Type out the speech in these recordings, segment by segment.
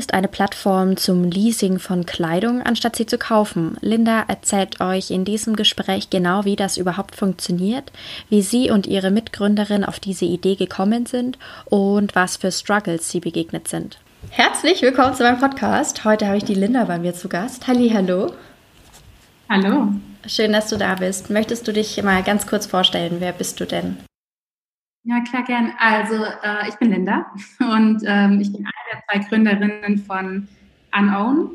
Ist eine Plattform zum Leasing von Kleidung, anstatt sie zu kaufen. Linda erzählt euch in diesem Gespräch genau, wie das überhaupt funktioniert, wie sie und ihre Mitgründerin auf diese Idee gekommen sind und was für Struggles sie begegnet sind. Herzlich willkommen zu meinem Podcast. Heute habe ich die Linda bei mir zu Gast. Halli, hallo. Hallo. Schön, dass du da bist. Möchtest du dich mal ganz kurz vorstellen? Wer bist du denn? Ja, klar, gern. Also äh, ich bin Linda und ähm, ich bin eine der zwei Gründerinnen von Unown.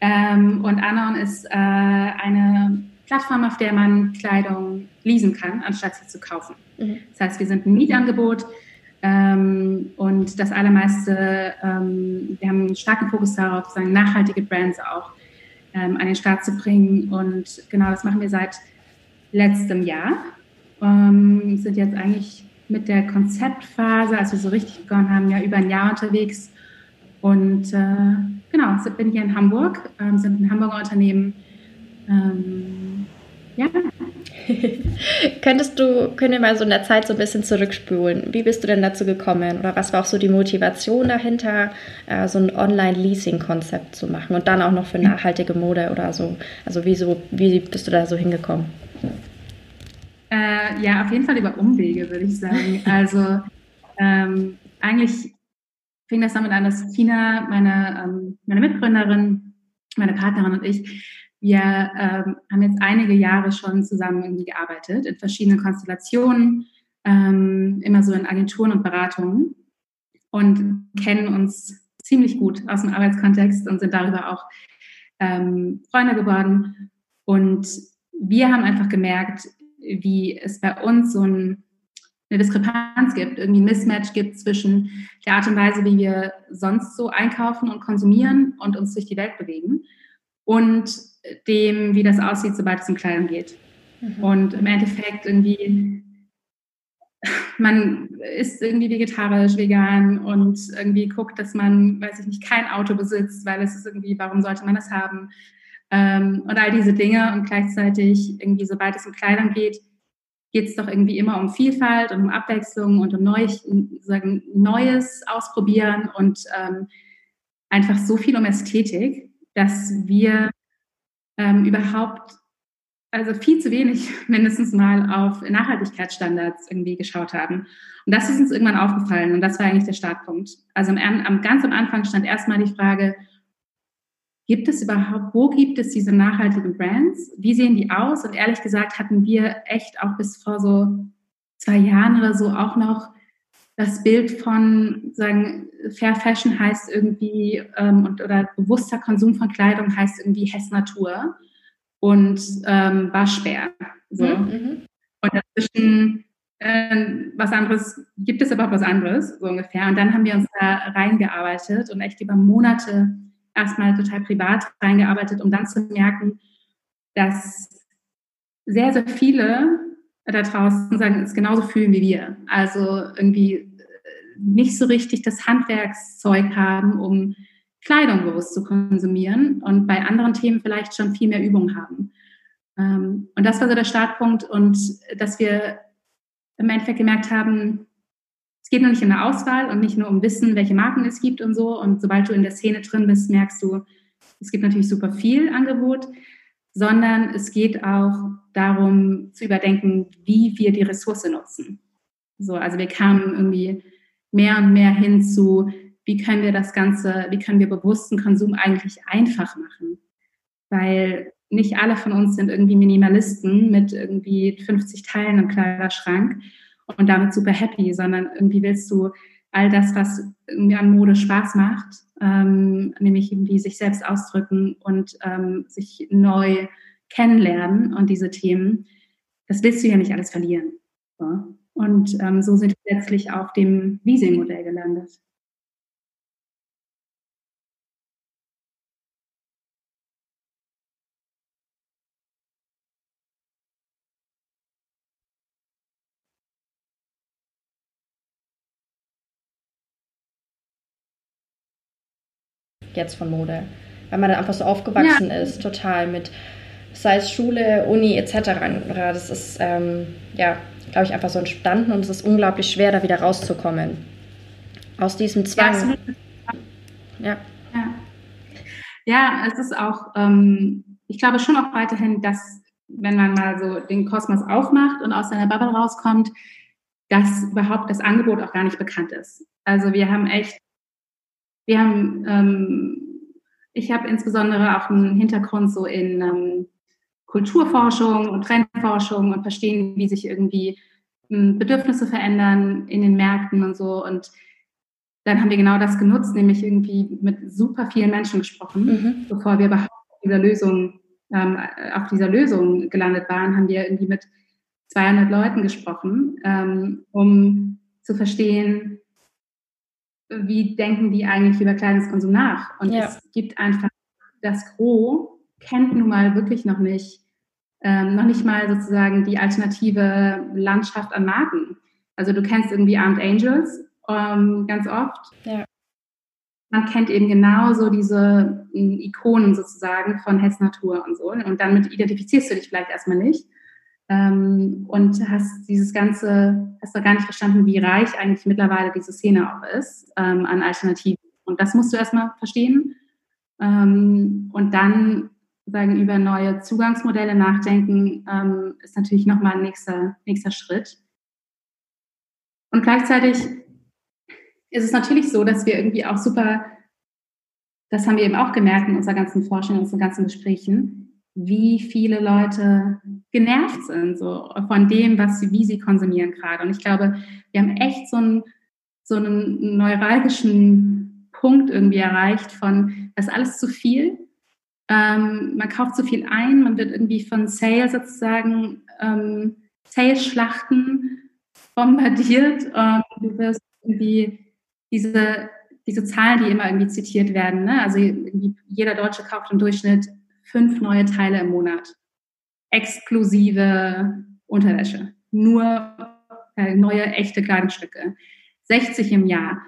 Ähm, und Unown ist äh, eine Plattform, auf der man Kleidung leasen kann, anstatt sie zu kaufen. Mhm. Das heißt, wir sind ein Mietangebot ähm, und das allermeiste, ähm, wir haben einen starken Fokus darauf, sagen, nachhaltige Brands auch ähm, an den Start zu bringen. Und genau das machen wir seit letztem Jahr. Ähm, sind jetzt eigentlich mit der Konzeptphase, als wir so richtig begonnen haben, ja über ein Jahr unterwegs. Und äh, genau, bin hier in Hamburg, ähm, sind ein Hamburger Unternehmen. Ähm, ja. Könntest du, können wir mal so in der Zeit so ein bisschen zurückspulen? Wie bist du denn dazu gekommen? Oder was war auch so die Motivation dahinter, äh, so ein Online-Leasing-Konzept zu machen und dann auch noch für nachhaltige Mode oder so? Also wieso, wie bist du da so hingekommen? Äh, ja, auf jeden Fall über Umwege, würde ich sagen. Also ähm, eigentlich fing das damit an, dass Tina, meine, ähm, meine Mitgründerin, meine Partnerin und ich, wir ähm, haben jetzt einige Jahre schon zusammen irgendwie gearbeitet, in verschiedenen Konstellationen, ähm, immer so in Agenturen und Beratungen und kennen uns ziemlich gut aus dem Arbeitskontext und sind darüber auch ähm, Freunde geworden. Und wir haben einfach gemerkt, wie es bei uns so ein, eine Diskrepanz gibt, irgendwie ein Mismatch gibt zwischen der Art und Weise, wie wir sonst so einkaufen und konsumieren und uns durch die Welt bewegen und dem, wie das aussieht, sobald es um Kleidung geht. Mhm. Und im Endeffekt irgendwie, man ist irgendwie vegetarisch, vegan und irgendwie guckt, dass man, weiß ich nicht, kein Auto besitzt, weil es ist irgendwie, warum sollte man das haben? Ähm, und all diese Dinge. Und gleichzeitig irgendwie, sobald es um Kleidung geht, geht es doch irgendwie immer um Vielfalt und um Abwechslung und um Neu sagen, Neues ausprobieren und ähm, einfach so viel um Ästhetik, dass wir ähm, überhaupt also viel zu wenig mindestens mal auf Nachhaltigkeitsstandards irgendwie geschaut haben. Und das ist uns irgendwann aufgefallen und das war eigentlich der Startpunkt. Also am, am, ganz am Anfang stand erstmal die Frage, Gibt es überhaupt, wo gibt es diese nachhaltigen Brands? Wie sehen die aus? Und ehrlich gesagt hatten wir echt auch bis vor so zwei Jahren oder so auch noch das Bild von, sagen, Fair Fashion heißt irgendwie, ähm, und, oder bewusster Konsum von Kleidung heißt irgendwie Hess Natur und ähm, Waschbär. So. Mhm, mhm. Und dazwischen äh, was anderes, gibt es aber was anderes, so ungefähr. Und dann haben wir uns da reingearbeitet und echt über Monate erstmal total privat reingearbeitet, um dann zu merken, dass sehr, sehr viele da draußen sagen, es genauso fühlen wie wir. Also irgendwie äh, nicht so richtig das Handwerkszeug haben, um Kleidung bewusst zu konsumieren und bei anderen Themen vielleicht schon viel mehr Übung haben. Ähm, und das war so der Startpunkt und dass wir im Endeffekt gemerkt haben, es geht nur nicht um eine Auswahl und nicht nur um Wissen, welche Marken es gibt und so. Und sobald du in der Szene drin bist, merkst du, es gibt natürlich super viel Angebot, sondern es geht auch darum zu überdenken, wie wir die Ressource nutzen. So, also wir kamen irgendwie mehr und mehr hin zu, wie können wir das Ganze, wie können wir bewussten Konsum eigentlich einfach machen? Weil nicht alle von uns sind irgendwie Minimalisten mit irgendwie 50 Teilen im Kleiderschrank und damit super happy, sondern irgendwie willst du all das, was irgendwie an Mode Spaß macht, ähm, nämlich irgendwie sich selbst ausdrücken und ähm, sich neu kennenlernen und diese Themen, das willst du ja nicht alles verlieren. So. Und ähm, so sind wir letztlich auf dem Leasing-Modell gelandet. Jetzt von Mode. Weil man dann einfach so aufgewachsen ja. ist, total mit, sei es Schule, Uni etc. Das ist, ähm, ja, glaube ich, einfach so entstanden und es ist unglaublich schwer, da wieder rauszukommen. Aus diesem Zwang. Ja. Ja, ja es ist auch, ähm, ich glaube schon auch weiterhin, dass wenn man mal so den Kosmos aufmacht und aus seiner Bubble rauskommt, dass überhaupt das Angebot auch gar nicht bekannt ist. Also wir haben echt, wir haben, ähm, ich habe insbesondere auch einen Hintergrund so in ähm, Kulturforschung und Trendforschung und verstehen, wie sich irgendwie ähm, Bedürfnisse verändern in den Märkten und so. Und dann haben wir genau das genutzt, nämlich irgendwie mit super vielen Menschen gesprochen, mhm. bevor wir überhaupt dieser Lösung ähm, auf dieser Lösung gelandet waren, haben wir irgendwie mit 200 Leuten gesprochen, ähm, um zu verstehen, wie denken die eigentlich über Kleidungskonsum nach. Und ja. es gibt einfach, das Gros kennt nun mal wirklich noch nicht, ähm, noch nicht mal sozusagen die alternative Landschaft an Marken. Also du kennst irgendwie Armed Angels ähm, ganz oft. Ja man kennt eben genauso diese Ikonen sozusagen von Hetz Natur und so. Und damit identifizierst du dich vielleicht erstmal nicht. Ähm, und hast dieses ganze, hast du gar nicht verstanden, wie reich eigentlich mittlerweile diese Szene auch ist ähm, an Alternativen. Und das musst du erstmal verstehen. Ähm, und dann sagen, über neue Zugangsmodelle nachdenken, ähm, ist natürlich nochmal ein nächster, nächster Schritt. Und gleichzeitig ist es natürlich so, dass wir irgendwie auch super, das haben wir eben auch gemerkt in unserer ganzen Forschung, in unseren ganzen Gesprächen, wie viele Leute genervt sind so von dem, was sie, wie sie konsumieren gerade. Und ich glaube, wir haben echt so einen, so einen neuralgischen Punkt irgendwie erreicht von, das ist alles zu viel. Ähm, man kauft zu viel ein, man wird irgendwie von Sales sozusagen, ähm, Sales-Schlachten bombardiert. Ähm, du wirst irgendwie diese, diese Zahlen, die immer irgendwie zitiert werden. Ne? Also jeder Deutsche kauft im Durchschnitt fünf neue Teile im Monat. Exklusive Unterwäsche. Nur äh, neue, echte Kleidungsstücke. 60 im Jahr.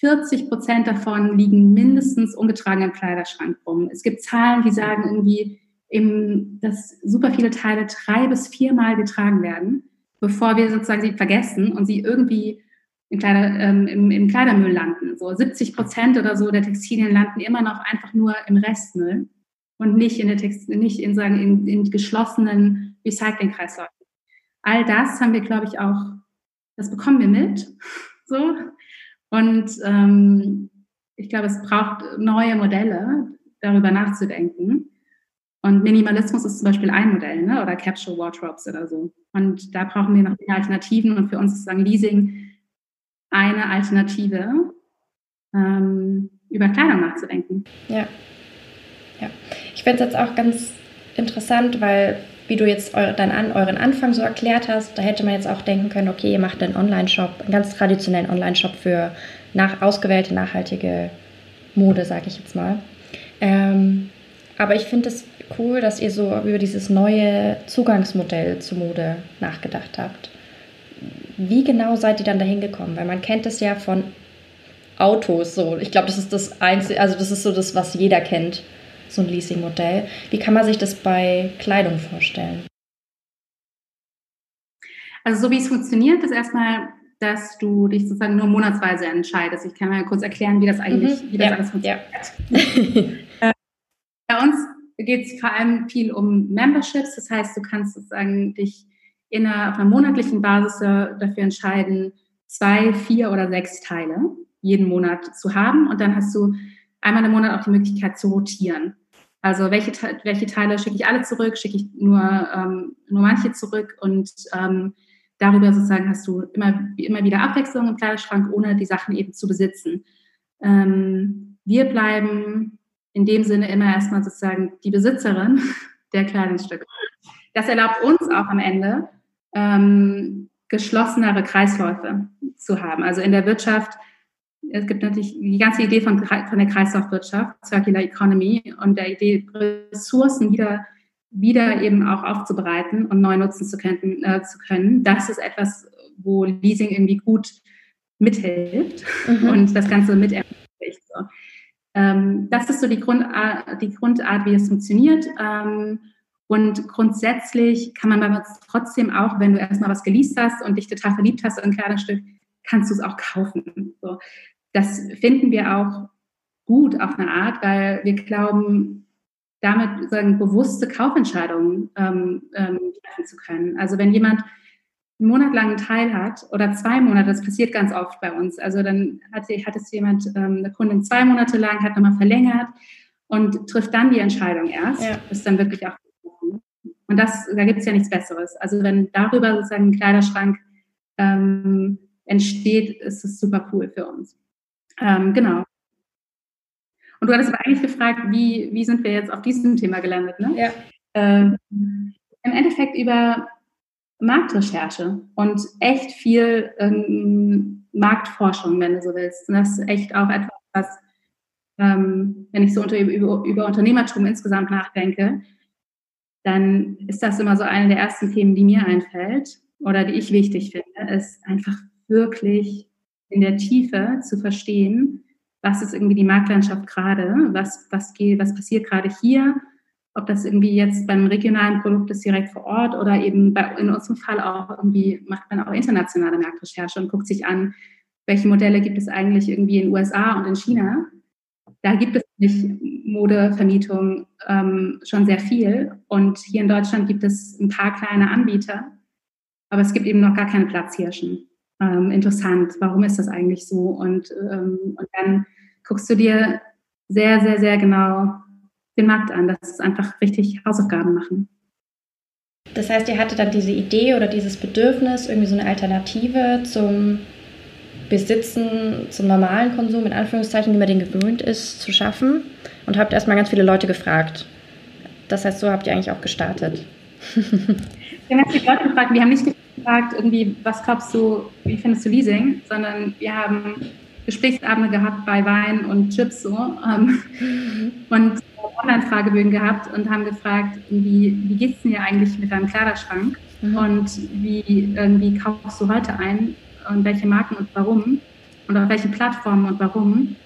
40 Prozent davon liegen mindestens ungetragen im Kleiderschrank rum. Es gibt Zahlen, die sagen irgendwie, eben, dass super viele Teile drei bis viermal getragen werden, bevor wir sozusagen sie vergessen und sie irgendwie im, Kleider, ähm, im, im Kleidermüll landen. So 70 Prozent oder so der Textilien landen immer noch einfach nur im Restmüll und nicht in der Text, nicht in, sagen, in, in geschlossenen Recyclingkreisläufen. All das haben wir, glaube ich, auch, das bekommen wir mit. So. Und ähm, ich glaube, es braucht neue Modelle, darüber nachzudenken. Und Minimalismus ist zum Beispiel ein Modell, ne? oder Capsule Wardrobes oder so. Und da brauchen wir noch Alternativen. Und für uns ist sagen Leasing eine Alternative, ähm, über Kleidung nachzudenken. Ja. Ja. Ich finde es jetzt auch ganz interessant, weil wie du jetzt dann an, euren Anfang so erklärt hast, da hätte man jetzt auch denken können, okay, ihr macht einen Online-Shop, einen ganz traditionellen Online-Shop für nach, ausgewählte nachhaltige Mode, sage ich jetzt mal. Ähm, aber ich finde es cool, dass ihr so über dieses neue Zugangsmodell zur Mode nachgedacht habt wie genau seid ihr dann dahin gekommen? Weil man kennt es ja von Autos so. Ich glaube, das ist das einzige, also das ist so das, was jeder kennt, so ein Leasing-Modell. Wie kann man sich das bei Kleidung vorstellen? Also so wie es funktioniert, ist erstmal, dass du dich sozusagen nur monatsweise entscheidest. Ich kann mal kurz erklären, wie das eigentlich, mhm, wie das ja, alles funktioniert. Ja. Äh, bei uns geht es vor allem viel um Memberships. Das heißt, du kannst sozusagen dich in einer, auf einer monatlichen Basis dafür entscheiden, zwei, vier oder sechs Teile jeden Monat zu haben. Und dann hast du einmal im Monat auch die Möglichkeit zu rotieren. Also welche, welche Teile schicke ich alle zurück, schicke ich nur, ähm, nur manche zurück und ähm, darüber sozusagen hast du immer, immer wieder Abwechslung im Kleiderschrank, ohne die Sachen eben zu besitzen. Ähm, wir bleiben in dem Sinne immer erstmal sozusagen die Besitzerin der Kleidungsstücke. Das erlaubt uns auch am Ende, ähm, geschlossenere Kreisläufe zu haben. Also in der Wirtschaft, es gibt natürlich die ganze Idee von, von der Kreislaufwirtschaft, Circular Economy und der Idee, Ressourcen wieder, wieder eben auch aufzubereiten und neu nutzen zu können, äh, zu können. Das ist etwas, wo Leasing irgendwie gut mithilft mhm. und das Ganze mit ermöglicht. So. Ähm, das ist so die Grundart, die Grundart wie es funktioniert. Ähm, und grundsätzlich kann man aber trotzdem auch, wenn du erstmal was geleast hast und dich total verliebt hast in ein Kleidungsstück, kannst du es auch kaufen. So. Das finden wir auch gut auf eine Art, weil wir glauben, damit sagen, bewusste Kaufentscheidungen ähm, ähm, treffen zu können. Also wenn jemand einen Monat lang einen Teil hat oder zwei Monate, das passiert ganz oft bei uns. Also dann hat, hat es jemand, ähm, eine Kundin zwei Monate lang, hat nochmal verlängert und trifft dann die Entscheidung erst. Ja. ist dann wirklich auch. Und das, da gibt es ja nichts Besseres. Also wenn darüber sozusagen ein Kleiderschrank ähm, entsteht, ist es super cool für uns. Ähm, genau. Und du hattest aber eigentlich gefragt, wie, wie sind wir jetzt auf diesem Thema gelandet? Ne? Ja. Ähm, Im Endeffekt über Marktrecherche und echt viel ähm, Marktforschung, wenn du so willst. Und das ist echt auch etwas, was, ähm, wenn ich so unter, über, über Unternehmertum insgesamt nachdenke, dann ist das immer so eine der ersten Themen, die mir einfällt oder die ich wichtig finde, ist einfach wirklich in der Tiefe zu verstehen, was ist irgendwie die Marktlandschaft gerade, was, was, was passiert gerade hier, ob das irgendwie jetzt beim regionalen Produkt ist direkt vor Ort oder eben bei, in unserem Fall auch irgendwie macht man auch internationale Marktrecherche und guckt sich an, welche Modelle gibt es eigentlich irgendwie in den USA und in China. Da gibt es nicht Modevermietung ähm, schon sehr viel und hier in Deutschland gibt es ein paar kleine Anbieter, aber es gibt eben noch gar keine Platzhirschen. Ähm, interessant, warum ist das eigentlich so? Und, ähm, und dann guckst du dir sehr, sehr, sehr genau den Markt an. Das ist einfach richtig Hausaufgaben machen. Das heißt, ihr hattet dann diese Idee oder dieses Bedürfnis, irgendwie so eine Alternative zum Besitzen, zum normalen Konsum, in Anführungszeichen, wie man den gewöhnt ist, zu schaffen und habt erstmal ganz viele Leute gefragt. Das heißt, so habt ihr eigentlich auch gestartet. Wir haben die Leute gefragt, wir haben nicht gefragt, irgendwie, was glaubst du, wie findest du Leasing, sondern wir haben Gesprächsabende gehabt bei Wein und Chips so ähm, und Online-Fragebögen gehabt und haben gefragt, wie, wie geht es dir eigentlich mit deinem Kleiderschrank mhm. und wie irgendwie kaufst du heute ein und welche Marken und warum und auf welche Plattformen und warum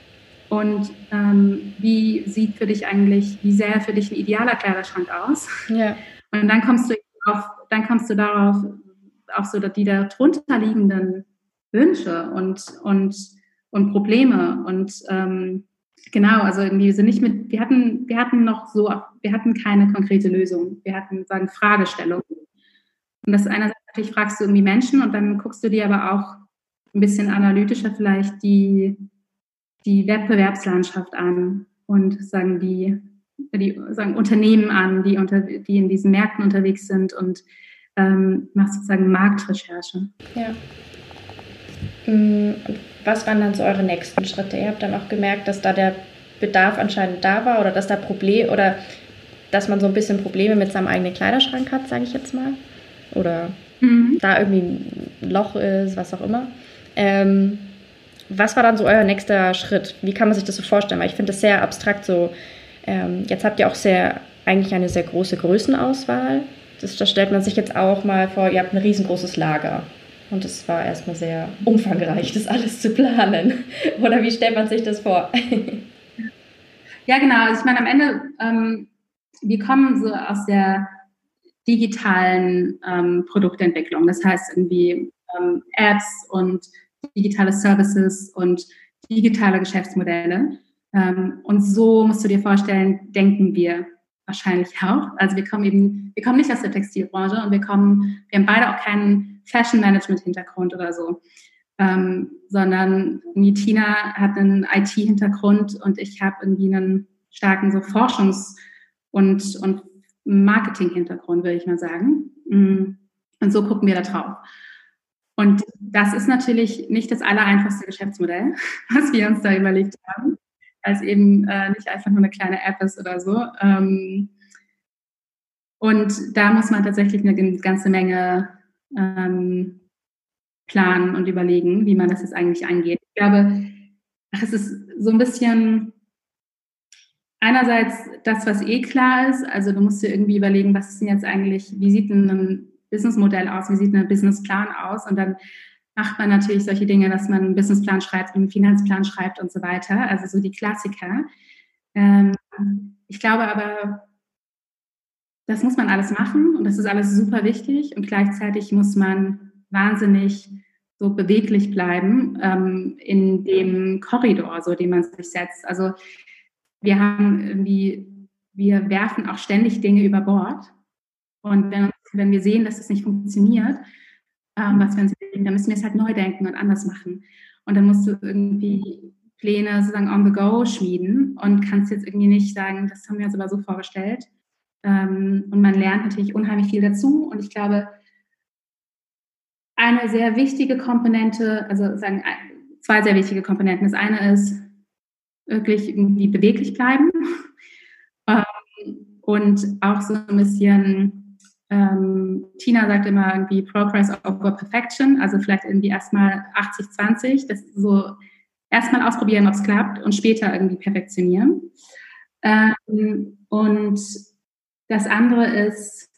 und ähm, wie sieht für dich eigentlich, wie sehr für dich ein idealer Kleiderschrank aus? Ja. Und dann kommst du auf, dann kommst du darauf, auf so die darunter liegenden Wünsche und, und, und Probleme und ähm, genau, also irgendwie wir sind nicht mit, wir hatten, wir hatten noch so, wir hatten keine konkrete Lösung. Wir hatten sagen Fragestellungen. Und das einerseits natürlich fragst du irgendwie Menschen und dann guckst du dir aber auch ein bisschen analytischer vielleicht die die Wettbewerbslandschaft an und sagen die, die sagen Unternehmen an, die, unter, die in diesen Märkten unterwegs sind und ähm, machst sozusagen Marktrecherche. Ja. Mm, was waren dann so eure nächsten Schritte? Ihr habt dann auch gemerkt, dass da der Bedarf anscheinend da war oder dass da Problem oder dass man so ein bisschen Probleme mit seinem eigenen Kleiderschrank hat, sage ich jetzt mal. Oder mhm. da irgendwie ein Loch ist, was auch immer. Ähm, was war dann so euer nächster Schritt? Wie kann man sich das so vorstellen? Weil ich finde das sehr abstrakt so. Ähm, jetzt habt ihr auch sehr, eigentlich eine sehr große Größenauswahl. Das, das stellt man sich jetzt auch mal vor, ihr habt ein riesengroßes Lager. Und es war erstmal sehr umfangreich, das alles zu planen. Oder wie stellt man sich das vor? ja, genau. Also ich meine, am Ende, ähm, wir kommen so aus der digitalen ähm, Produktentwicklung. Das heißt irgendwie ähm, Apps und digitale Services und digitale Geschäftsmodelle. Ähm, und so musst du dir vorstellen, denken wir wahrscheinlich auch. Also wir kommen eben, wir kommen nicht aus der Textilbranche und wir kommen, wir haben beide auch keinen Fashion Management Hintergrund oder so, ähm, sondern Tina hat einen IT-Hintergrund und ich habe irgendwie einen starken so Forschungs- und, und Marketing-Hintergrund, würde ich mal sagen. Mm. Und so gucken wir da drauf. Und das ist natürlich nicht das allereinfachste Geschäftsmodell, was wir uns da überlegt haben, weil es eben äh, nicht einfach nur eine kleine App ist oder so. Ähm, und da muss man tatsächlich eine ganze Menge ähm, planen und überlegen, wie man das jetzt eigentlich angeht. Ich glaube, es ist so ein bisschen einerseits das, was eh klar ist. Also du musst dir irgendwie überlegen, was ist denn jetzt eigentlich, wie sieht denn ein Businessmodell aus, wie sieht ein Businessplan aus und dann macht man natürlich solche Dinge, dass man einen Businessplan schreibt, einen Finanzplan schreibt und so weiter. Also so die Klassiker. Ähm, ich glaube aber, das muss man alles machen und das ist alles super wichtig und gleichzeitig muss man wahnsinnig so beweglich bleiben ähm, in dem Korridor, so den man sich setzt. Also wir haben irgendwie, wir werfen auch ständig Dinge über Bord und wenn, wenn wir sehen, dass das nicht funktioniert, ähm, was wir uns denken, dann müssen wir es halt neu denken und anders machen. Und dann musst du irgendwie Pläne sozusagen on the go schmieden und kannst jetzt irgendwie nicht sagen, das haben wir uns aber so vorgestellt. Ähm, und man lernt natürlich unheimlich viel dazu. Und ich glaube, eine sehr wichtige Komponente, also sagen zwei sehr wichtige Komponenten. Das eine ist wirklich irgendwie beweglich bleiben ähm, und auch so ein bisschen ähm, Tina sagt immer irgendwie Progress over Perfection, also vielleicht irgendwie erstmal 80-20, das so erstmal ausprobieren, ob es klappt und später irgendwie perfektionieren. Ähm, und das andere ist,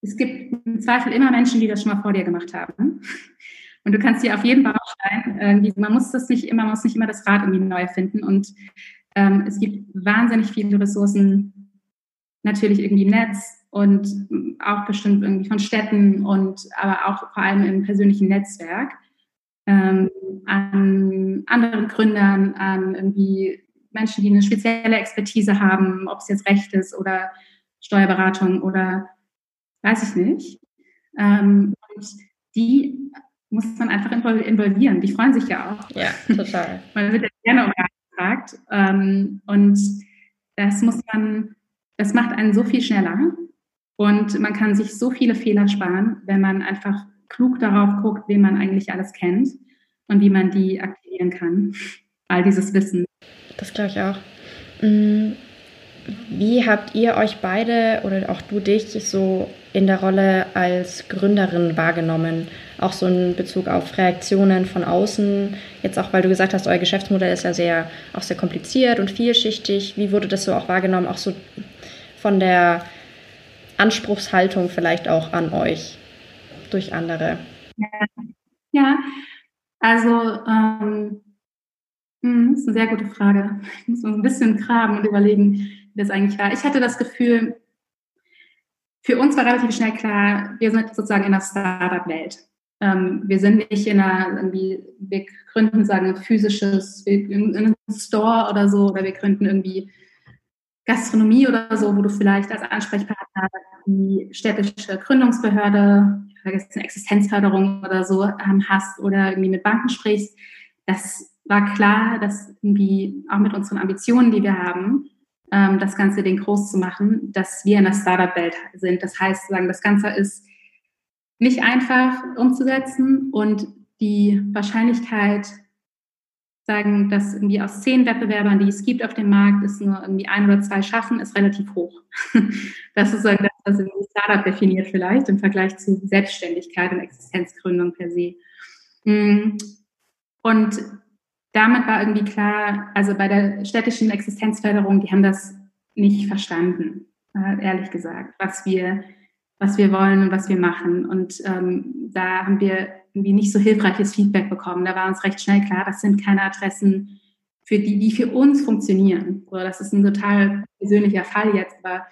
es gibt im Zweifel immer Menschen, die das schon mal vor dir gemacht haben. Und du kannst dir auf jeden Baustein, irgendwie, man muss das nicht immer, man muss nicht immer das Rad irgendwie neu finden. Und ähm, es gibt wahnsinnig viele Ressourcen, natürlich irgendwie im Netz, und auch bestimmt irgendwie von Städten und aber auch vor allem im persönlichen Netzwerk ähm, an anderen Gründern, an irgendwie Menschen, die eine spezielle Expertise haben, ob es jetzt Recht ist oder Steuerberatung oder weiß ich nicht. Ähm, und die muss man einfach involvieren. Die freuen sich ja auch. Ja, total. man wird ja gerne gefragt. Ähm, und das muss man, das macht einen so viel schneller. Und man kann sich so viele Fehler sparen, wenn man einfach klug darauf guckt, wen man eigentlich alles kennt und wie man die aktivieren kann. All dieses Wissen. Das glaube ich auch. Mm, wie habt ihr euch beide oder auch du dich so in der Rolle als Gründerin wahrgenommen? Auch so in Bezug auf Reaktionen von außen. Jetzt auch, weil du gesagt hast, euer Geschäftsmodell ist ja sehr, auch sehr kompliziert und vielschichtig. Wie wurde das so auch wahrgenommen? Auch so von der Anspruchshaltung vielleicht auch an euch durch andere? Ja, ja. also ähm, hm, das ist eine sehr gute Frage. Ich muss ein bisschen graben und überlegen, wie das eigentlich war. Ich hatte das Gefühl, für uns war relativ schnell klar, wir sind sozusagen in der Startup-Welt. Ähm, wir sind nicht in einer, irgendwie, wir gründen sagen physisches, in einem Store oder so, oder wir gründen irgendwie Gastronomie oder so, wo du vielleicht als Ansprechpartner die städtische Gründungsbehörde, vergessen Existenzförderung oder so ähm, hast oder irgendwie mit Banken sprichst. Das war klar, dass irgendwie auch mit unseren Ambitionen, die wir haben, ähm, das ganze Ding groß zu machen, dass wir in der Startup-Welt sind. Das heißt, sagen, das Ganze ist nicht einfach umzusetzen und die Wahrscheinlichkeit, sagen, dass irgendwie aus zehn Wettbewerbern, die es gibt auf dem Markt, es nur irgendwie ein oder zwei schaffen, ist relativ hoch. Das ist sagen, das, was ein Startup definiert vielleicht im Vergleich zu Selbstständigkeit und Existenzgründung per se. Mm. Und damit war irgendwie klar, also bei der städtischen Existenzförderung, die haben das nicht verstanden, äh, ehrlich gesagt, was wir, was wir wollen und was wir machen. Und ähm, da haben wir irgendwie nicht so hilfreiches Feedback bekommen. Da war uns recht schnell klar, das sind keine Adressen, für die, die für uns funktionieren. So, das ist ein total persönlicher Fall jetzt, aber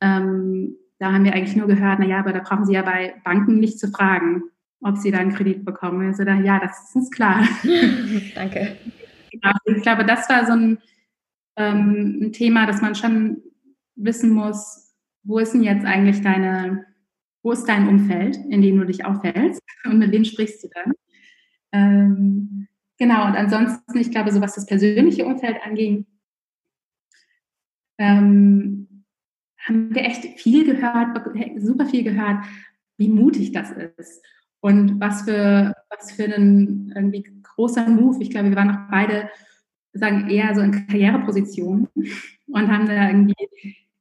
ähm, da haben wir eigentlich nur gehört, na ja, aber da brauchen Sie ja bei Banken nicht zu fragen, ob Sie da einen Kredit bekommen. Also da, ja, das ist uns klar. Danke. Genau, ich glaube, das war so ein, ähm, ein Thema, dass man schon wissen muss, wo ist denn jetzt eigentlich deine, wo ist dein Umfeld, in dem du dich aufhältst und mit wem sprichst du dann? Ähm, genau, und ansonsten, ich glaube, so was das persönliche Umfeld anging, ähm, haben wir echt viel gehört, super viel gehört, wie mutig das ist und was für, was für ein irgendwie großer Move. Ich glaube, wir waren auch beide, sagen eher so in Karrierepositionen und haben da irgendwie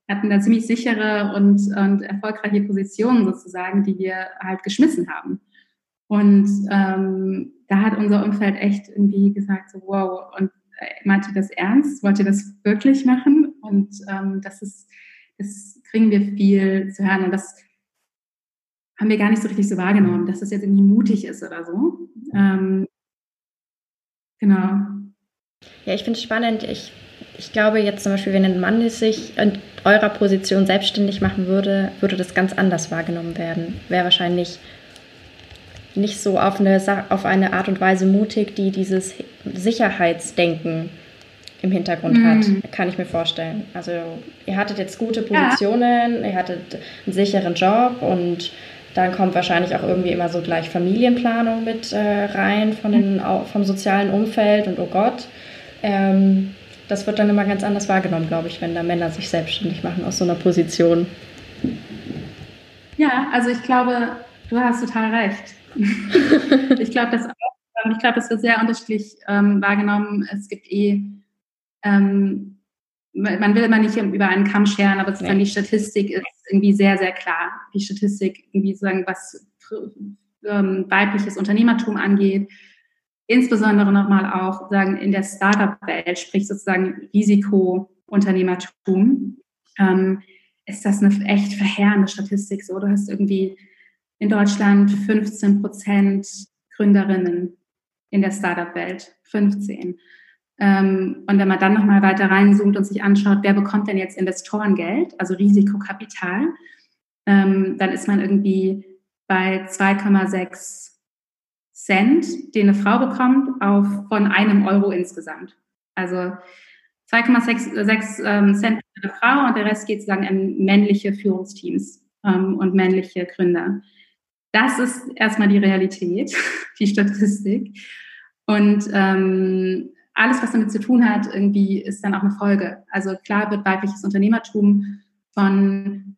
hatten da ziemlich sichere und, und erfolgreiche Positionen sozusagen, die wir halt geschmissen haben. Und ähm, da hat unser Umfeld echt irgendwie gesagt, so wow, und äh, meint ihr das ernst? Wollt ihr das wirklich machen? Und ähm, das ist, das kriegen wir viel zu hören. Und das haben wir gar nicht so richtig so wahrgenommen, dass das jetzt irgendwie mutig ist oder so. Ähm, genau. Ja, ich finde es spannend. Ich, ich glaube jetzt zum Beispiel, wenn ein Mann sich in eurer Position selbstständig machen würde, würde das ganz anders wahrgenommen werden. Wäre wahrscheinlich nicht so auf eine, auf eine Art und Weise mutig, die dieses Sicherheitsdenken im Hintergrund mhm. hat, kann ich mir vorstellen. Also ihr hattet jetzt gute Positionen, ja. ihr hattet einen sicheren Job und dann kommt wahrscheinlich auch irgendwie immer so gleich Familienplanung mit äh, rein von den, vom sozialen Umfeld und oh Gott. Ähm, das wird dann immer ganz anders wahrgenommen, glaube ich, wenn da Männer sich selbstständig machen aus so einer Position. Ja, also ich glaube, du hast total recht. ich glaube, das, ich das wird sehr unterschiedlich ähm, wahrgenommen. Es gibt eh, ähm, man will immer nicht über einen Kamm scheren, aber sozusagen nee. die Statistik ist irgendwie sehr, sehr klar. Die Statistik, irgendwie sagen, was ähm, weibliches Unternehmertum angeht, insbesondere nochmal auch sagen in der Startup-Welt, sprich sozusagen Risikounternehmertum, ähm, ist das eine echt verheerende Statistik. So, du hast irgendwie in Deutschland 15 Prozent Gründerinnen in der Startup-Welt, 15. Ähm, und wenn man dann nochmal weiter reinzoomt und sich anschaut, wer bekommt denn jetzt Investorengeld, also Risikokapital, ähm, dann ist man irgendwie bei 2,6 Cent, den eine Frau bekommt, auf von einem Euro insgesamt. Also 2,6 ähm, Cent für eine Frau und der Rest geht sozusagen an männliche Führungsteams und männliche Gründer. Das ist erstmal die Realität, die Statistik. Und ähm, alles, was damit zu tun hat, irgendwie ist dann auch eine Folge. Also klar wird weibliches Unternehmertum von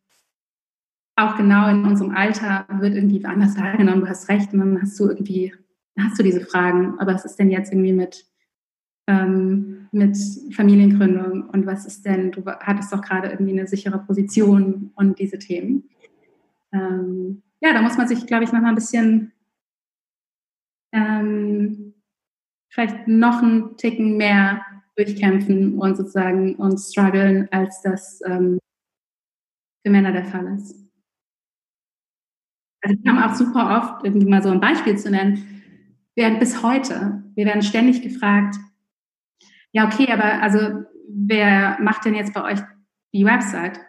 auch genau in unserem Alter wird irgendwie anders wahrgenommen. Du hast recht, und dann hast du irgendwie, hast du diese Fragen. Aber was ist denn jetzt irgendwie mit, ähm, mit Familiengründung und was ist denn, du hattest doch gerade irgendwie eine sichere Position und diese Themen. Ähm, ja, da muss man sich, glaube ich, noch mal ein bisschen ähm, vielleicht noch einen Ticken mehr durchkämpfen und sozusagen und strugglen, als das ähm, für Männer der Fall ist. Also wir haben auch super oft, irgendwie mal so ein Beispiel zu nennen, werden bis heute, wir werden ständig gefragt, ja, okay, aber also wer macht denn jetzt bei euch die Website?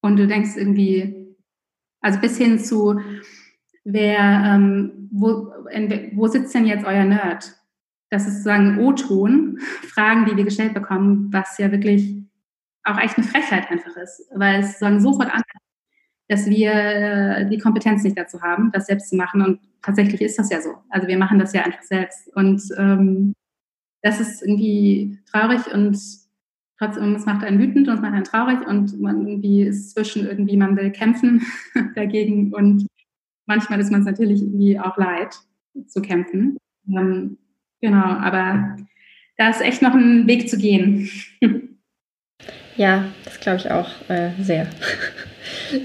Und du denkst irgendwie, also bis hin zu, wer, ähm, wo, in, wo sitzt denn jetzt euer Nerd? Das ist sozusagen O-Ton, Fragen, die wir gestellt bekommen, was ja wirklich auch echt eine Frechheit einfach ist, weil es sagen sofort an, dass wir äh, die Kompetenz nicht dazu haben, das selbst zu machen. Und tatsächlich ist das ja so. Also wir machen das ja einfach selbst. Und ähm, das ist irgendwie traurig und trotzdem, es macht einen wütend und es macht einen traurig und man irgendwie ist zwischen irgendwie, man will kämpfen dagegen und manchmal ist man es natürlich irgendwie auch leid zu kämpfen. Ähm, genau, aber da ist echt noch ein Weg zu gehen. Ja, das glaube ich auch äh, sehr.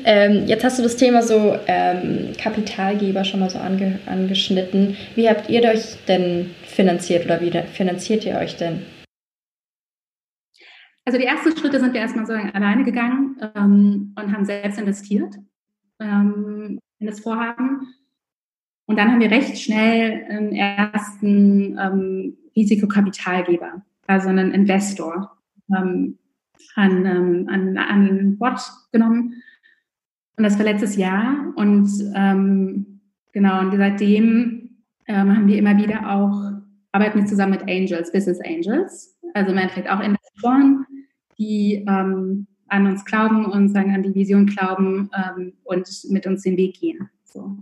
ähm, jetzt hast du das Thema so ähm, Kapitalgeber schon mal so ange angeschnitten. Wie habt ihr euch denn finanziert oder wie finanziert ihr euch denn? Also die ersten Schritte sind wir erstmal so alleine gegangen ähm, und haben selbst investiert ähm, in das Vorhaben. Und dann haben wir recht schnell einen ersten ähm, Risikokapitalgeber, also einen Investor, ähm, an, an, an Bord genommen. Und das war letztes Jahr. Und ähm, genau, und seitdem ähm, haben wir immer wieder auch, arbeiten wir zusammen mit Angels, Business Angels, also im Endeffekt auch Investoren, die ähm, an uns glauben und sagen, an die Vision glauben ähm, und mit uns den Weg gehen. So.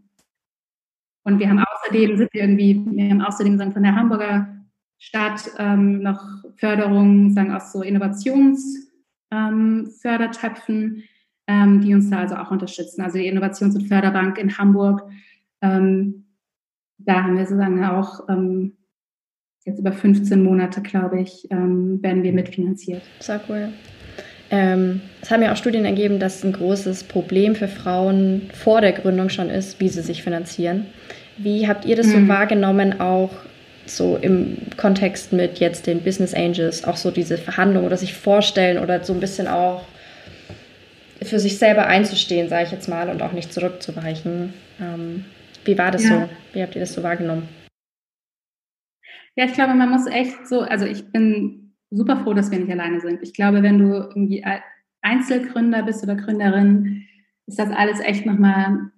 Und wir haben außerdem, sind wir irgendwie, wir haben außerdem sagen, von der Hamburger Stadt ähm, noch Förderungen, sagen aus so Innovationsfördertöpfen, ähm, die uns da also auch unterstützen. Also die Innovations- und Förderbank in Hamburg, ähm, da haben wir sozusagen auch ähm, jetzt über 15 Monate, glaube ich, ähm, werden wir mitfinanziert. Sehr cool. Ähm, es haben ja auch Studien ergeben, dass ein großes Problem für Frauen vor der Gründung schon ist, wie sie sich finanzieren. Wie habt ihr das mhm. so wahrgenommen, auch so im Kontext mit jetzt den Business Angels, auch so diese Verhandlungen oder sich vorstellen oder so ein bisschen auch für sich selber einzustehen, sage ich jetzt mal, und auch nicht zurückzuweichen. Ähm, wie war das ja. so? Wie habt ihr das so wahrgenommen? Ja, ich glaube, man muss echt so, also ich bin super froh, dass wir nicht alleine sind. Ich glaube, wenn du irgendwie Einzelgründer bist oder Gründerin, ist das alles echt nochmal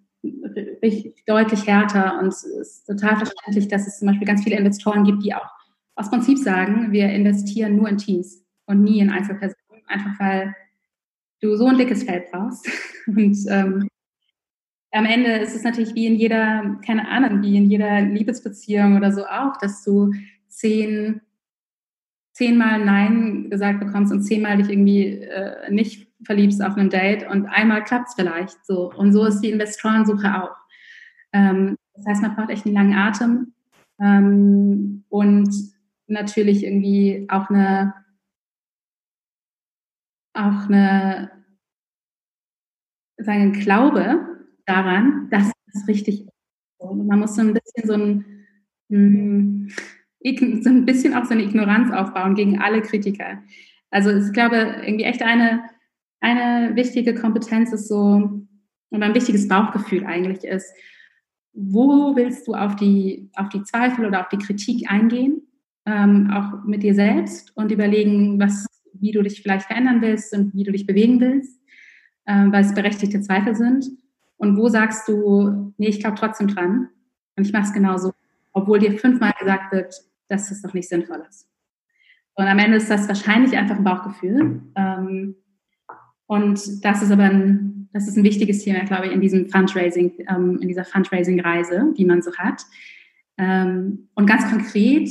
richtig deutlich härter und es ist total verständlich, dass es zum Beispiel ganz viele Investoren gibt, die auch aus Prinzip sagen, wir investieren nur in Teams und nie in Einzelpersonen, einfach weil du so ein dickes Feld brauchst. Und ähm, am Ende ist es natürlich wie in jeder, keine Ahnung, wie in jeder Liebesbeziehung oder so auch, dass du zehn, zehnmal Nein gesagt bekommst und zehnmal dich irgendwie äh, nicht verliebst auf einem Date und einmal klappt es vielleicht so. Und so ist die Investorensuche auch. Ähm, das heißt, man braucht echt einen langen Atem ähm, und natürlich irgendwie auch eine auch eine sagen, Glaube daran, dass es richtig ist. Man muss so ein bisschen so ein, hm, so ein bisschen auch so eine Ignoranz aufbauen gegen alle Kritiker. Also ich glaube, irgendwie echt eine, eine wichtige Kompetenz ist so, oder ein wichtiges Bauchgefühl eigentlich ist, wo willst du auf die, auf die Zweifel oder auf die Kritik eingehen, ähm, auch mit dir selbst und überlegen, was, wie du dich vielleicht verändern willst und wie du dich bewegen willst, äh, weil es berechtigte Zweifel sind. Und wo sagst du, nee, ich glaube trotzdem dran und ich mache es genauso, obwohl dir fünfmal gesagt wird, dass es doch nicht sinnvoll ist. Und am Ende ist das wahrscheinlich einfach ein Bauchgefühl. Ähm, und das ist aber ein, das ist ein wichtiges Thema, glaube ich, in diesem Fundraising, ähm, in dieser Fundraising-Reise, die man so hat. Ähm, und ganz konkret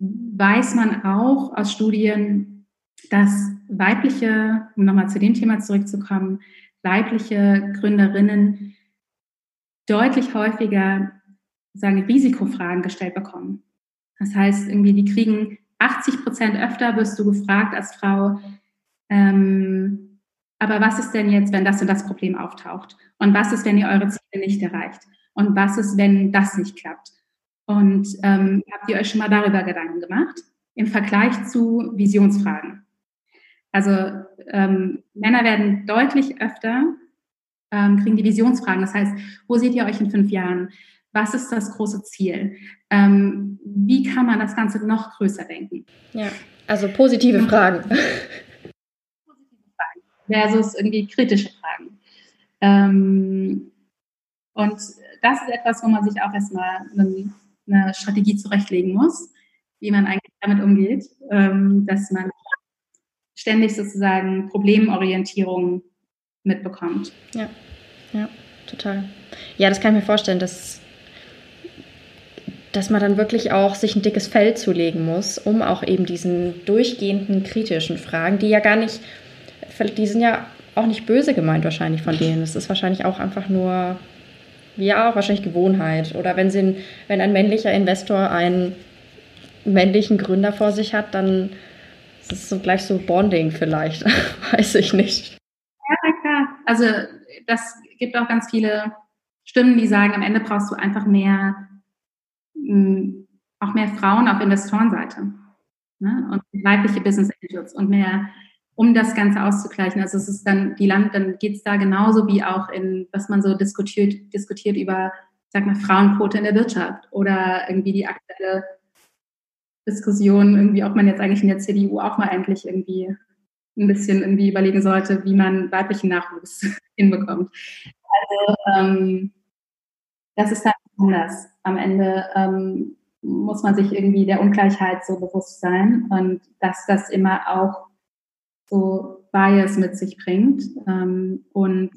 weiß man auch aus Studien, dass weibliche, um nochmal zu dem Thema zurückzukommen, weibliche Gründerinnen deutlich häufiger sagen, Risikofragen gestellt bekommen. Das heißt, irgendwie, die kriegen 80 Prozent öfter, wirst du gefragt als Frau, ähm, aber was ist denn jetzt, wenn das und das Problem auftaucht? Und was ist, wenn ihr eure Ziele nicht erreicht? Und was ist, wenn das nicht klappt? Und ähm, habt ihr euch schon mal darüber Gedanken gemacht? Im Vergleich zu Visionsfragen. Also ähm, Männer werden deutlich öfter, ähm, kriegen die Visionsfragen. Das heißt, wo seht ihr euch in fünf Jahren? Was ist das große Ziel? Ähm, wie kann man das Ganze noch größer denken? Ja, also positive Fragen. Positive Fragen versus irgendwie kritische Fragen. Ähm, und das ist etwas, wo man sich auch erstmal eine, eine Strategie zurechtlegen muss, wie man eigentlich damit umgeht, ähm, dass man ständig sozusagen Problemorientierung mitbekommt. Ja, ja, total. Ja, das kann ich mir vorstellen, dass, dass man dann wirklich auch sich ein dickes Fell zulegen muss, um auch eben diesen durchgehenden kritischen Fragen, die ja gar nicht, die sind ja auch nicht böse gemeint wahrscheinlich von denen. Es ist wahrscheinlich auch einfach nur, ja, wahrscheinlich Gewohnheit. Oder wenn, sie, wenn ein männlicher Investor einen männlichen Gründer vor sich hat, dann ist so gleich so Bonding vielleicht, weiß ich nicht. Ja, klar. Also das gibt auch ganz viele Stimmen, die sagen, am Ende brauchst du einfach mehr, mm, auch mehr Frauen auf Investorenseite ne? und weibliche Business Angels und mehr, um das Ganze auszugleichen. Also es ist dann, die Land, dann geht es da genauso wie auch in, was man so diskutiert, diskutiert über, sag mal, Frauenquote in der Wirtschaft oder irgendwie die aktuelle Diskussion, irgendwie, ob man jetzt eigentlich in der CDU auch mal eigentlich irgendwie ein bisschen irgendwie überlegen sollte, wie man weiblichen Nachwuchs hinbekommt. Also ähm, das ist dann anders. Am Ende ähm, muss man sich irgendwie der Ungleichheit so bewusst sein und dass das immer auch so Bias mit sich bringt ähm, und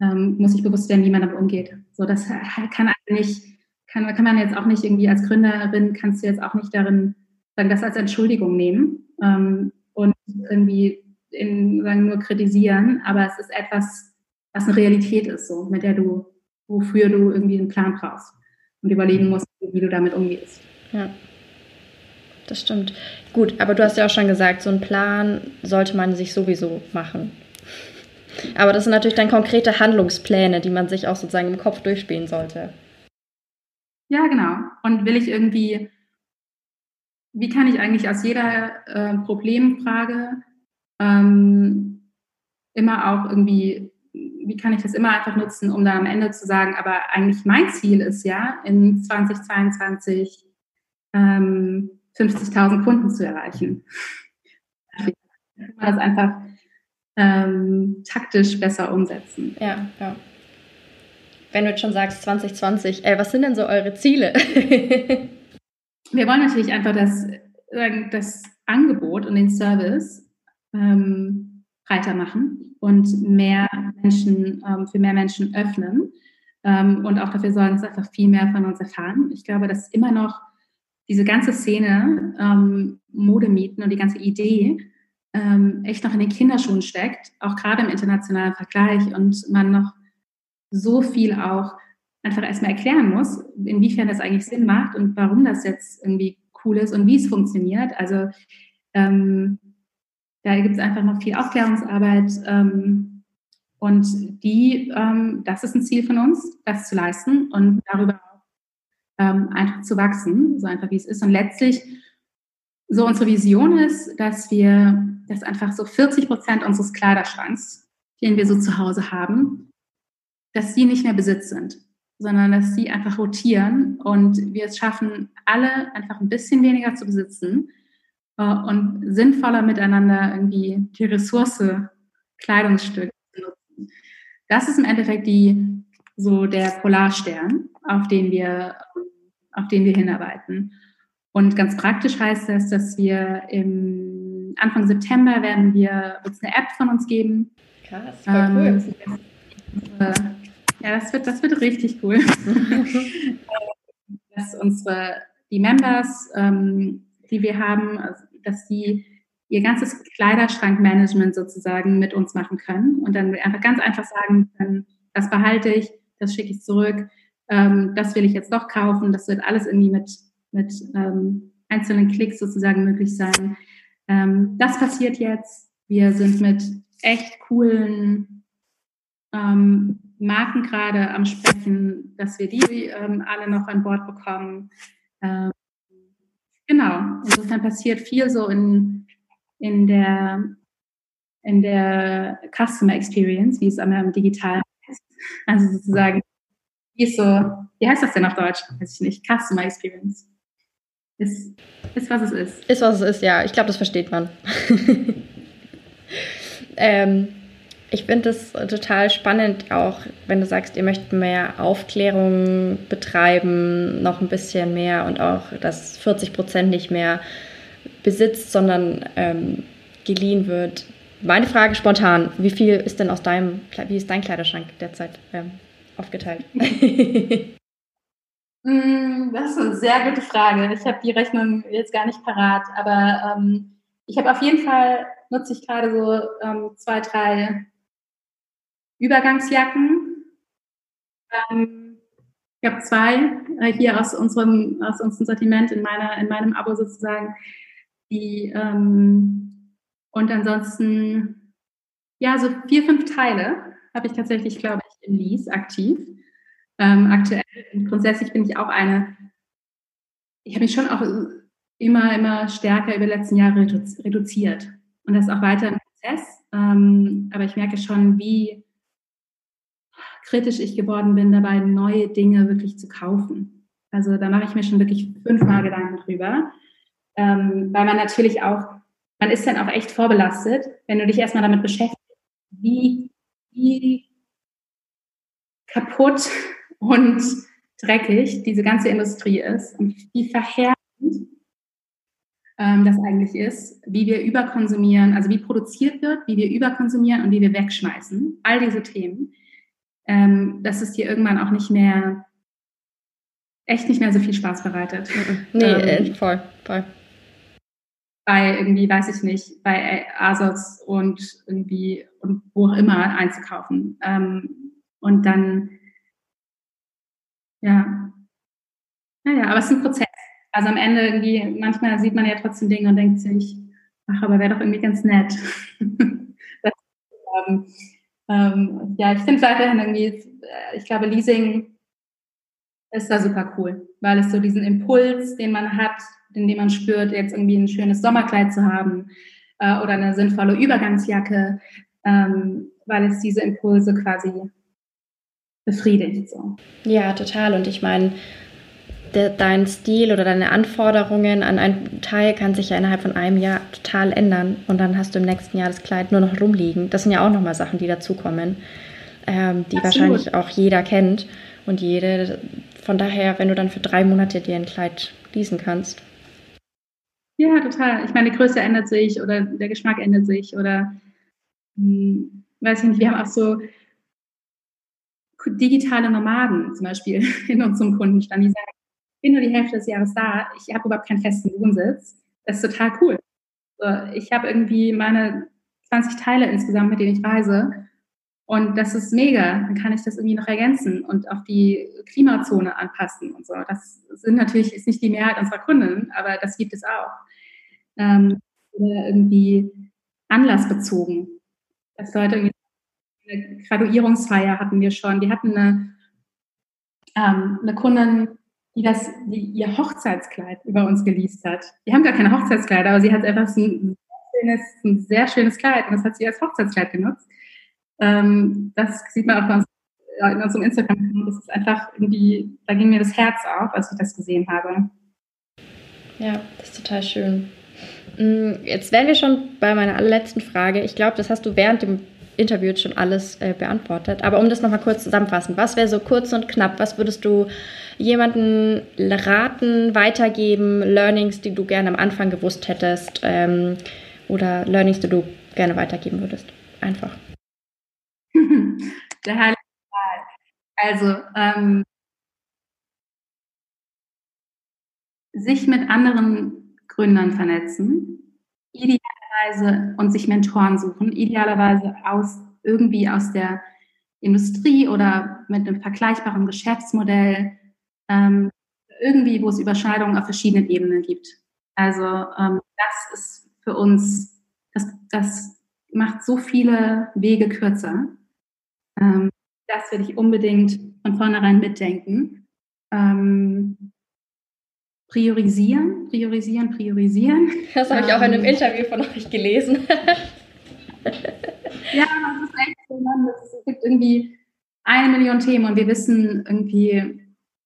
ähm, muss sich bewusst werden, wie man damit umgeht. So, das kann eigentlich kann, kann man jetzt auch nicht irgendwie als Gründerin, kannst du jetzt auch nicht darin sagen, das als Entschuldigung nehmen ähm, und irgendwie in, sagen, nur kritisieren, aber es ist etwas, was eine Realität ist, so, mit der du, wofür du irgendwie einen Plan brauchst und überlegen musst, wie du damit umgehst. Ja. Das stimmt. Gut, aber du hast ja auch schon gesagt, so einen Plan sollte man sich sowieso machen. Aber das sind natürlich dann konkrete Handlungspläne, die man sich auch sozusagen im Kopf durchspielen sollte. Ja, genau. Und will ich irgendwie, wie kann ich eigentlich aus jeder äh, Problemfrage ähm, immer auch irgendwie, wie kann ich das immer einfach nutzen, um dann am Ende zu sagen, aber eigentlich mein Ziel ist ja, in 2022 ähm, 50.000 Kunden zu erreichen. Das einfach ähm, taktisch besser umsetzen. Ja, ja. Wenn du jetzt schon sagst 2020, ey, was sind denn so eure Ziele? Wir wollen natürlich einfach das, das Angebot und den Service ähm, breiter machen und mehr Menschen, ähm, für mehr Menschen öffnen ähm, und auch dafür sorgen, dass einfach viel mehr von uns erfahren. Ich glaube, dass immer noch diese ganze Szene ähm, Modemieten und die ganze Idee ähm, echt noch in den Kinderschuhen steckt, auch gerade im internationalen Vergleich und man noch so viel auch einfach erstmal erklären muss, inwiefern das eigentlich Sinn macht und warum das jetzt irgendwie cool ist und wie es funktioniert. Also ähm, da gibt es einfach noch viel Aufklärungsarbeit ähm, und die, ähm, das ist ein Ziel von uns, das zu leisten und darüber ähm, einfach zu wachsen, so einfach wie es ist. Und letztlich so unsere Vision ist, dass wir, dass einfach so 40 Prozent unseres Kleiderschranks, den wir so zu Hause haben, dass die nicht mehr Besitz sind, sondern dass sie einfach rotieren und wir es schaffen, alle einfach ein bisschen weniger zu besitzen äh, und sinnvoller miteinander irgendwie die Ressource Kleidungsstück zu nutzen. Das ist im Endeffekt die, so der Polarstern, auf den wir, auf den wir hinarbeiten. Und ganz praktisch heißt das, dass wir im Anfang September werden wir uns eine App von uns geben. Krass, voll ähm, cool. Ja, das wird, das wird richtig cool. dass unsere, die Members, ähm, die wir haben, also, dass sie ihr ganzes Kleiderschrankmanagement sozusagen mit uns machen können und dann einfach ganz einfach sagen können, das behalte ich, das schicke ich zurück, ähm, das will ich jetzt doch kaufen, das wird alles irgendwie mit, mit ähm, einzelnen Klicks sozusagen möglich sein. Ähm, das passiert jetzt. Wir sind mit echt coolen ähm, Marken gerade am Sprechen, dass wir die ähm, alle noch an Bord bekommen. Ähm, genau, insofern passiert viel so in, in, der, in der Customer Experience, wie es am Digital heißt. Also sozusagen, ist so, wie heißt das denn auf Deutsch? Weiß ich nicht. Customer Experience. Ist, ist was es ist. Ist, was es ist, ja. Ich glaube, das versteht man. ähm, ich finde es total spannend, auch wenn du sagst, ihr möchtet mehr Aufklärung betreiben, noch ein bisschen mehr und auch, dass 40 Prozent nicht mehr besitzt, sondern ähm, geliehen wird. Meine Frage spontan: Wie viel ist denn aus deinem, wie ist dein Kleiderschrank derzeit ähm, aufgeteilt? Mm, das ist eine sehr gute Frage. Ich habe die Rechnung jetzt gar nicht parat, aber ähm, ich habe auf jeden Fall, nutze ich gerade so ähm, zwei, drei Übergangsjacken. Ähm, ich habe zwei äh, hier aus unserem, aus unserem Sortiment in, meiner, in meinem Abo sozusagen. Die, ähm, und ansonsten, ja, so vier, fünf Teile habe ich tatsächlich, glaube ich, im Lease aktiv. Ähm, aktuell. Und grundsätzlich bin ich auch eine, ich habe mich schon auch immer, immer stärker über die letzten Jahre reduziert. Und das ist auch weiter im Prozess. Ähm, aber ich merke schon, wie kritisch ich geworden bin, dabei neue Dinge wirklich zu kaufen. Also da mache ich mir schon wirklich fünfmal Gedanken drüber, ähm, weil man natürlich auch, man ist dann auch echt vorbelastet, wenn du dich erstmal damit beschäftigst, wie, wie kaputt und dreckig diese ganze Industrie ist und wie verheerend ähm, das eigentlich ist, wie wir überkonsumieren, also wie produziert wird, wie wir überkonsumieren und wie wir wegschmeißen. All diese Themen ähm, dass es dir irgendwann auch nicht mehr, echt nicht mehr so viel Spaß bereitet. Nee, ähm, äh, voll, voll. Bei irgendwie, weiß ich nicht, bei ASOS und irgendwie und wo auch immer einzukaufen. Ähm, und dann, ja, naja, aber es ist ein Prozess. Also am Ende irgendwie, manchmal sieht man ja trotzdem Dinge und denkt sich, ach, aber wäre doch irgendwie ganz nett. das, ähm, ähm, ja, ich finde weiterhin irgendwie, äh, ich glaube, Leasing ist da super cool, weil es so diesen Impuls, den man hat, den, den man spürt, jetzt irgendwie ein schönes Sommerkleid zu haben äh, oder eine sinnvolle Übergangsjacke, ähm, weil es diese Impulse quasi befriedigt. So. Ja, total. Und ich meine, dein Stil oder deine Anforderungen an ein Teil kann sich ja innerhalb von einem Jahr total ändern und dann hast du im nächsten Jahr das Kleid nur noch rumliegen. Das sind ja auch nochmal Sachen, die dazukommen, ähm, die Absolut. wahrscheinlich auch jeder kennt und jede. Von daher, wenn du dann für drei Monate dir ein Kleid leasen kannst. Ja, total. Ich meine, die Größe ändert sich oder der Geschmack ändert sich oder hm, weiß ich nicht, wir haben auch so digitale Nomaden zum Beispiel in unserem Kundenstand, die sagen, ich bin nur die Hälfte des Jahres da, ich habe überhaupt keinen festen Wohnsitz. Das ist total cool. Ich habe irgendwie meine 20 Teile insgesamt, mit denen ich reise. Und das ist mega. Dann kann ich das irgendwie noch ergänzen und auf die Klimazone anpassen und so. Das sind natürlich, ist nicht die Mehrheit unserer Kunden, aber das gibt es auch. Ähm, irgendwie anlassbezogen. Dass Leute irgendwie eine Graduierungsfeier hatten wir schon. Wir hatten eine, ähm, eine Kundin, die das, die ihr Hochzeitskleid über uns geleast hat. Wir haben gar keine Hochzeitskleider, aber sie hat einfach so ein, schönes, ein sehr schönes Kleid und das hat sie als Hochzeitskleid genutzt. Ähm, das sieht man auch bei uns in unserem Instagram. Das ist einfach irgendwie, da ging mir das Herz auf, als ich das gesehen habe. Ja, das ist total schön. Mm, jetzt wären wir schon bei meiner allerletzten Frage. Ich glaube, das hast du während dem Interview jetzt schon alles äh, beantwortet. Aber um das nochmal kurz zusammenfassen, was wäre so kurz und knapp, was würdest du jemanden raten, weitergeben, Learnings, die du gerne am Anfang gewusst hättest ähm, oder Learnings, die du gerne weitergeben würdest? Einfach. Der Heilige Also, ähm, sich mit anderen Gründern vernetzen, idealerweise und sich Mentoren suchen, idealerweise aus irgendwie aus der Industrie oder mit einem vergleichbaren Geschäftsmodell, ähm, irgendwie, wo es Überschneidungen auf verschiedenen Ebenen gibt. Also ähm, das ist für uns, das, das macht so viele Wege kürzer. Ähm, das würde ich unbedingt von vornherein mitdenken. Ähm, priorisieren, priorisieren, priorisieren. Das habe ich auch in einem ähm, Interview von euch gelesen. ja, das ist echt so, man, es gibt irgendwie eine Million Themen und wir wissen irgendwie,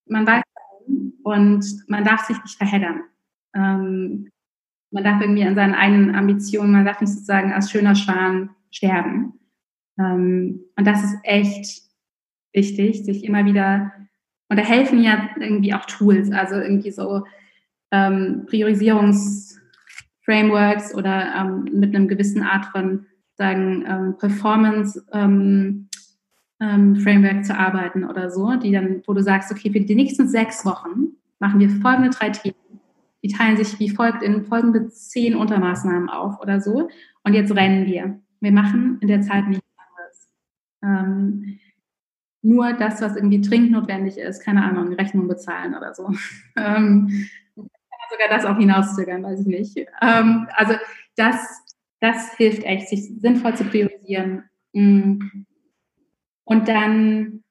man weiß und man darf sich nicht verheddern. Ähm, man darf irgendwie an seinen eigenen Ambitionen, man darf nicht sozusagen als schöner Schwan sterben. Ähm, und das ist echt wichtig, sich immer wieder, und da helfen ja irgendwie auch Tools, also irgendwie so ähm, Priorisierungsframeworks oder ähm, mit einem gewissen Art von sagen ähm, Performance ähm, ähm, Framework zu arbeiten oder so, die dann, wo du sagst, okay, für die nächsten sechs Wochen machen wir folgende drei Themen. Die teilen sich wie folgt in folgende zehn Untermaßnahmen auf oder so. Und jetzt rennen wir. Wir machen in der Zeit nichts anderes. Nur das, was irgendwie dringend notwendig ist, keine Ahnung, Rechnung bezahlen oder so. ähm, sogar das auch hinauszögern, weiß ich nicht. Ähm, also das, das hilft echt, sich sinnvoll zu priorisieren. Mm. Und dann,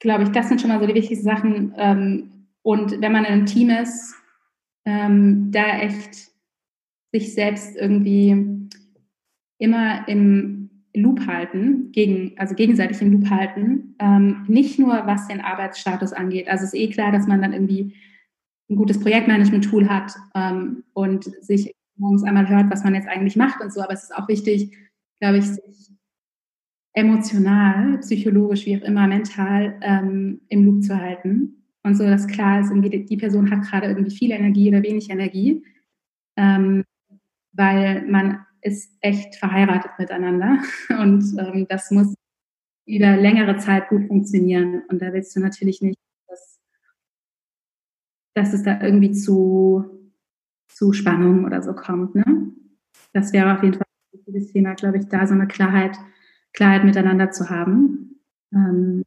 glaube ich, das sind schon mal so die wichtigsten Sachen. Ähm, und wenn man in einem Team ist, ähm, da echt sich selbst irgendwie immer im Loop halten, gegen, also gegenseitig im Loop halten. Ähm, nicht nur was den Arbeitsstatus angeht. Also es ist eh klar, dass man dann irgendwie ein gutes Projektmanagement-Tool hat ähm, und sich morgens einmal hört, was man jetzt eigentlich macht und so. Aber es ist auch wichtig, glaube ich, sich emotional, psychologisch, wie auch immer, mental ähm, im Loop zu halten. Und so, dass klar ist, irgendwie die Person hat gerade irgendwie viel Energie oder wenig Energie, ähm, weil man ist echt verheiratet miteinander und ähm, das muss über längere Zeit gut funktionieren. Und da willst du natürlich nicht, dass, dass es da irgendwie zu, zu Spannungen oder so kommt. Ne? Das wäre auf jeden Fall ein wichtiges Thema, glaube ich, da so eine Klarheit Klarheit miteinander zu haben ähm,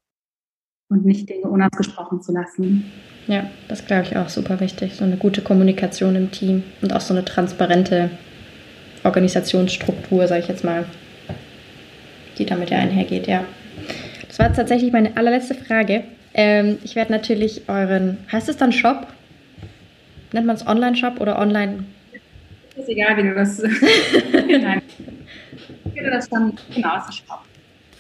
und nicht Dinge unausgesprochen zu lassen. Ja, das glaube ich auch super wichtig. So eine gute Kommunikation im Team und auch so eine transparente Organisationsstruktur, sage ich jetzt mal, die damit ja einhergeht, ja. Das war tatsächlich meine allerletzte Frage. Ähm, ich werde natürlich euren, heißt es dann Shop? Nennt man es Online-Shop oder Online? Ist egal, wie du das. Nein. Genau. Ich würde das dann genau als Shop.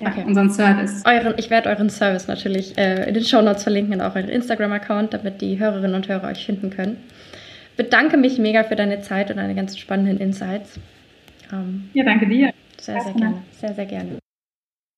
Ja, okay. unseren Service. Euren, ich werde euren Service natürlich äh, in den Show Notes verlinken und auch euren Instagram-Account, damit die Hörerinnen und Hörer euch finden können. Bedanke mich mega für deine Zeit und deine ganzen spannenden Insights. Ähm, ja, danke dir. Sehr, sehr gerne. Sehr, sehr gerne.